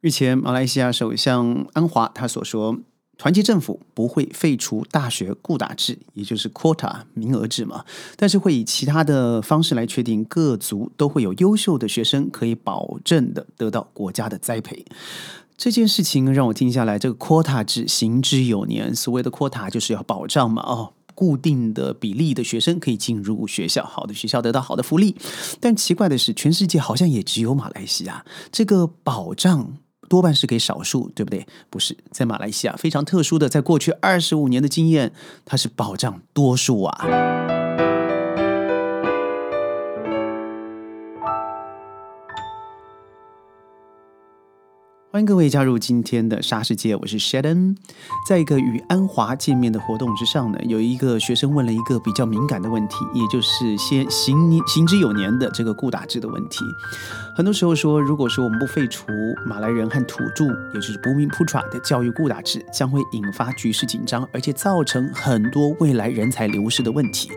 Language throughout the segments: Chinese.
日前，马来西亚首相安华他所说，团结政府不会废除大学固打制，也就是 quota 名额制嘛，但是会以其他的方式来确定各族都会有优秀的学生可以保证的得到国家的栽培。这件事情让我听下来，这个 quota 制行之有年，所谓的 quota 就是要保障嘛，哦。固定的比例的学生可以进入学校，好的学校得到好的福利。但奇怪的是，全世界好像也只有马来西亚这个保障多半是给少数，对不对？不是，在马来西亚非常特殊的，在过去二十五年的经验，它是保障多数啊。欢迎各位加入今天的沙世界，我是 Sheldon。在一个与安华见面的活动之上呢，有一个学生问了一个比较敏感的问题，也就是先行行之有年的这个固打制的问题。很多时候说，如果说我们不废除马来人和土著，也就是不明普查的教育固打制，将会引发局势紧张，而且造成很多未来人才流失的问题。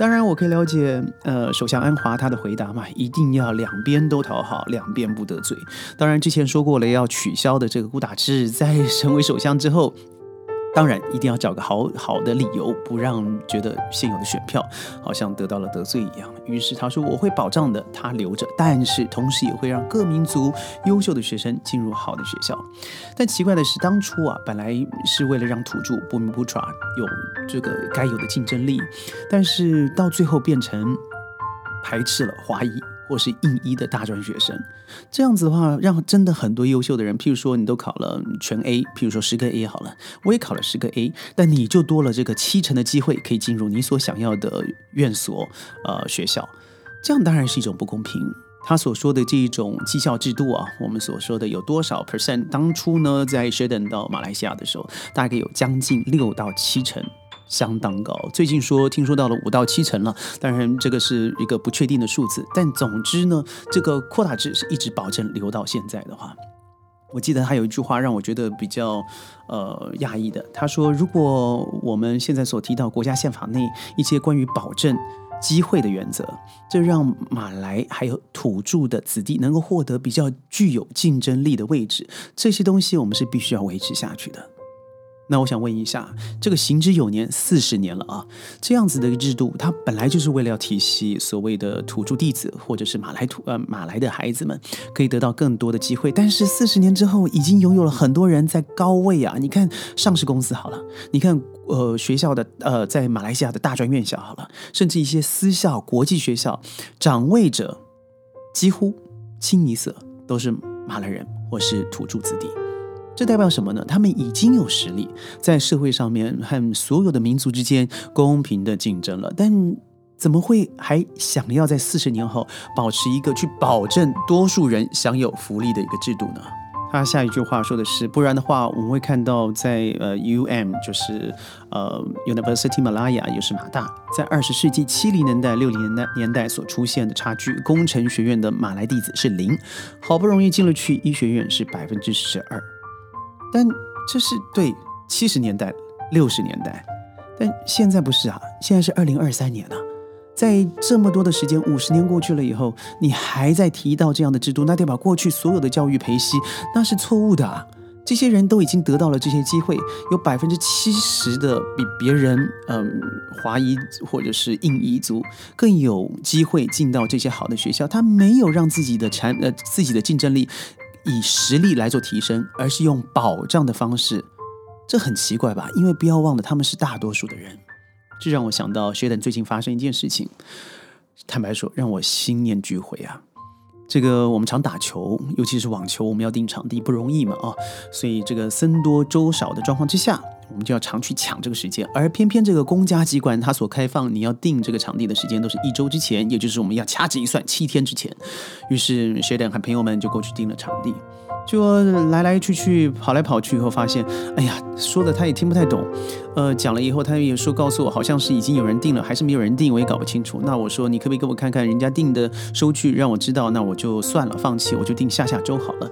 当然，我可以了解，呃，首相安华他的回答嘛，一定要两边都讨好，两边不得罪。当然，之前说过了要取消的这个顾大志，在成为首相之后。当然，一定要找个好好的理由，不让觉得现有的选票好像得到了得罪一样。于是他说：“我会保障的，他留着，但是同时也会让各民族优秀的学生进入好的学校。”但奇怪的是，当初啊，本来是为了让土著不明不查有这个该有的竞争力，但是到最后变成排斥了华裔。或是应一的大专学生，这样子的话，让真的很多优秀的人，譬如说你都考了全 A，譬如说十个 A 好了，我也考了十个 A，但你就多了这个七成的机会可以进入你所想要的院所呃学校，这样当然是一种不公平。他所说的这一种绩效制度啊，我们所说的有多少 percent，当初呢在 Sheldon 到马来西亚的时候，大概有将近六到七成。相当高，最近说听说到了五到七成了，当然这个是一个不确定的数字，但总之呢，这个扩大值是一直保证留到现在的话，我记得他有一句话让我觉得比较呃讶异的，他说如果我们现在所提到国家宪法内一些关于保证机会的原则，这让马来还有土著的子弟能够获得比较具有竞争力的位置，这些东西我们是必须要维持下去的。那我想问一下，这个行之有年四十年了啊，这样子的制度，它本来就是为了要体系所谓的土著弟子或者是马来土呃马来的孩子们，可以得到更多的机会。但是四十年之后，已经拥有了很多人在高位啊。你看上市公司好了，你看呃学校的呃在马来西亚的大专院校好了，甚至一些私校、国际学校，掌位者几乎清一色都是马来人或是土著子弟。这代表什么呢？他们已经有实力，在社会上面和所有的民族之间公平的竞争了。但怎么会还想要在四十年后保持一个去保证多数人享有福利的一个制度呢？他下一句话说的是：不然的话，我们会看到在呃 U M 就是呃 University Malaya 也是马大，在二十世纪七零年代、六零年代年代所出现的差距，工程学院的马来弟子是零，好不容易进了去医学院是百分之十二。但这是对七十年代、六十年代，但现在不是啊！现在是二零二三年了，在这么多的时间，五十年过去了以后，你还在提到这样的制度，那代表过去所有的教育培息那是错误的啊！这些人都已经得到了这些机会，有百分之七十的比别人，嗯，华裔或者是印裔族更有机会进到这些好的学校，他没有让自己的产呃自己的竞争力。以实力来做提升，而是用保障的方式，这很奇怪吧？因为不要忘了，他们是大多数的人。这让我想到，Sheldon 最近发生一件事情，坦白说，让我心念俱灰啊。这个我们常打球，尤其是网球，我们要定场地不容易嘛啊，所以这个僧多粥少的状况之下。我们就要常去抢这个时间，而偏偏这个公家机关它所开放你要定这个场地的时间都是一周之前，也就是我们要掐指一算七天之前。于是学长和朋友们就过去订了场地，就来来去去跑来跑去以后发现，哎呀，说的他也听不太懂，呃，讲了以后他也说告诉我好像是已经有人订了，还是没有人订，我也搞不清楚。那我说你可不可以给我看看人家订的收据，让我知道，那我就算了，放弃，我就订下下周好了。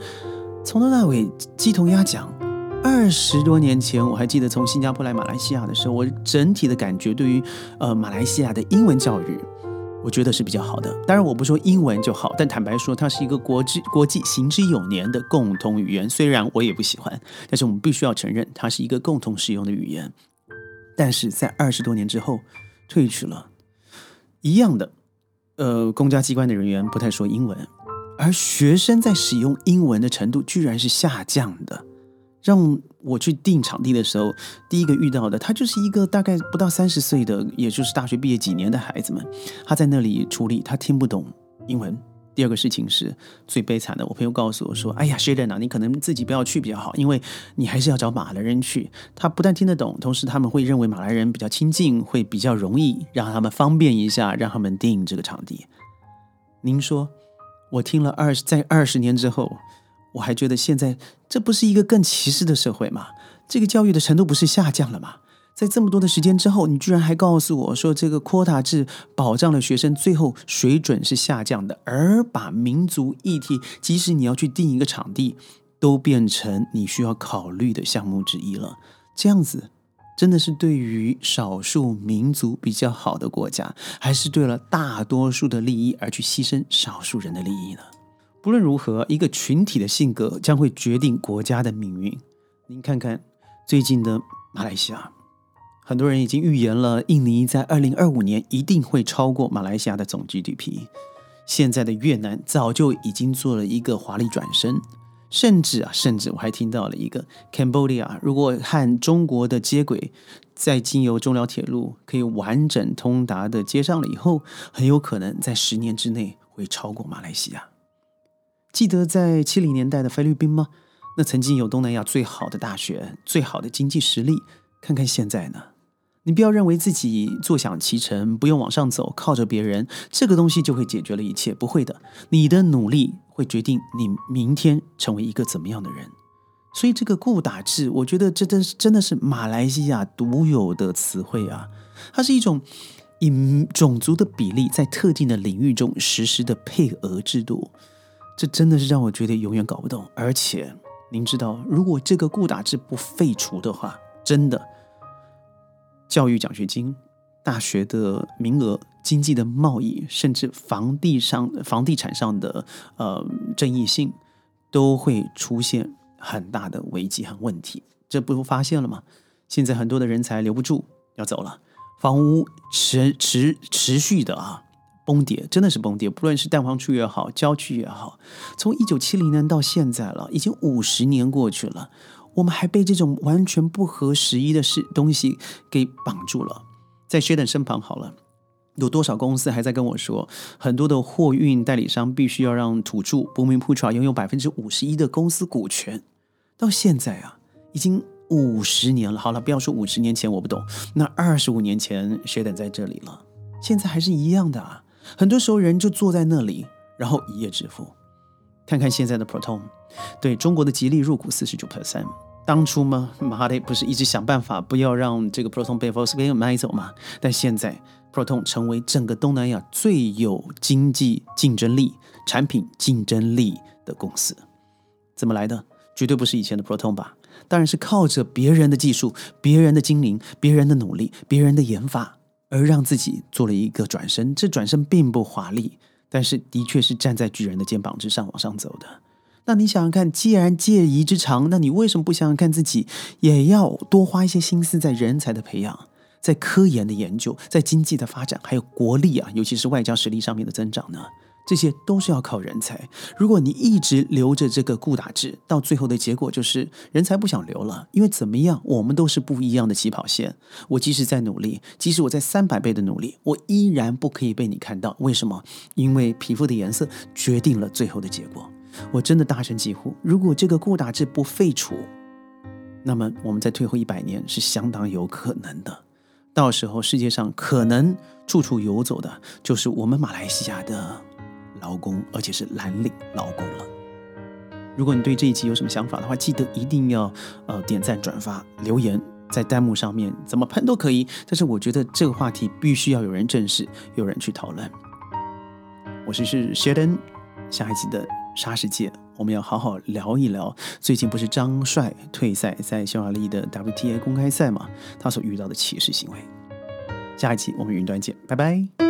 从头到尾鸡同鸭讲。二十多年前，我还记得从新加坡来马来西亚的时候，我整体的感觉对于呃马来西亚的英文教育，我觉得是比较好的。当然，我不说英文就好，但坦白说，它是一个国际国际行之有年的共同语言。虽然我也不喜欢，但是我们必须要承认，它是一个共同使用的语言。但是在二十多年之后，退去了，一样的，呃，公家机关的人员不太说英文，而学生在使用英文的程度居然是下降的。让我去订场地的时候，第一个遇到的他就是一个大概不到三十岁的，也就是大学毕业几年的孩子们。他在那里处理，他听不懂英文。第二个事情是最悲惨的，我朋友告诉我说：“哎呀 s h a d n 啊，你可能自己不要去比较好，因为你还是要找马来人去。他不但听得懂，同时他们会认为马来人比较亲近，会比较容易让他们方便一下，让他们订这个场地。”您说，我听了二十，在二十年之后。我还觉得现在这不是一个更歧视的社会吗？这个教育的程度不是下降了吗？在这么多的时间之后，你居然还告诉我说这个 quota 制保障了学生最后水准是下降的，而把民族议题，即使你要去定一个场地，都变成你需要考虑的项目之一了。这样子真的是对于少数民族比较好的国家，还是对了大多数的利益而去牺牲少数人的利益呢？不论如何，一个群体的性格将会决定国家的命运。您看看最近的马来西亚，很多人已经预言了，印尼在二零二五年一定会超过马来西亚的总 GDP。现在的越南早就已经做了一个华丽转身，甚至啊，甚至我还听到了一个 Cambodia，如果和中国的接轨，在经由中辽铁路可以完整通达的接上了以后，很有可能在十年之内会超过马来西亚。记得在七零年代的菲律宾吗？那曾经有东南亚最好的大学、最好的经济实力。看看现在呢？你不要认为自己坐享其成，不用往上走，靠着别人，这个东西就会解决了一切。不会的，你的努力会决定你明天成为一个怎么样的人。所以这个固打制，我觉得这真是真的是马来西亚独有的词汇啊！它是一种以种族的比例在特定的领域中实施的配额制度。这真的是让我觉得永远搞不懂。而且，您知道，如果这个固打制不废除的话，真的，教育奖学金、大学的名额、经济的贸易，甚至房地上、房地产上的呃正义性，都会出现很大的危机和问题。这不发现了吗？现在很多的人才留不住，要走了，房屋持持持续的啊。崩跌真的是崩跌，不论是蛋黄区也好，郊区也好，从一九七零年到现在了，已经五十年过去了，我们还被这种完全不合时宜的事东西给绑住了。在薛等身旁好了，有多少公司还在跟我说，很多的货运代理商必须要让土著不明普查拥有百分之五十一的公司股权？到现在啊，已经五十年了。好了，不要说五十年前我不懂，那二十五年前薛等在这里了，现在还是一样的啊。很多时候，人就坐在那里，然后一夜致富。看看现在的 Proton，对中国的吉利入股四十九 percent。当初嘛，马哈迪不是一直想办法不要让这个 Proton 被 Volkswagen 买走嘛？但现在 Proton 成为整个东南亚最有经济竞争力、产品竞争力的公司，怎么来的？绝对不是以前的 Proton 吧？当然是靠着别人的技术、别人的精灵、别人的努力、别人的研发。而让自己做了一个转身，这转身并不华丽，但是的确是站在巨人的肩膀之上往上走的。那你想想看，既然借疑之长，那你为什么不想想看自己也要多花一些心思在人才的培养，在科研的研究，在经济的发展，还有国力啊，尤其是外交实力上面的增长呢？这些都是要靠人才。如果你一直留着这个固打制，到最后的结果就是人才不想留了。因为怎么样，我们都是不一样的起跑线。我即使在努力，即使我在三百倍的努力，我依然不可以被你看到。为什么？因为皮肤的颜色决定了最后的结果。我真的大声疾呼：如果这个固打制不废除，那么我们在退后一百年是相当有可能的。到时候世界上可能处处游走的就是我们马来西亚的。劳工，而且是蓝领劳工了。如果你对这一集有什么想法的话，记得一定要呃点赞、转发、留言，在弹幕上面怎么喷都可以。但是我觉得这个话题必须要有人正视，有人去讨论。我是是 Sheldon，下一集的沙世界，我们要好好聊一聊。最近不是张帅退赛在匈牙利的 WTA 公开赛嘛？他所遇到的歧视行为。下一集我们云端见，拜拜。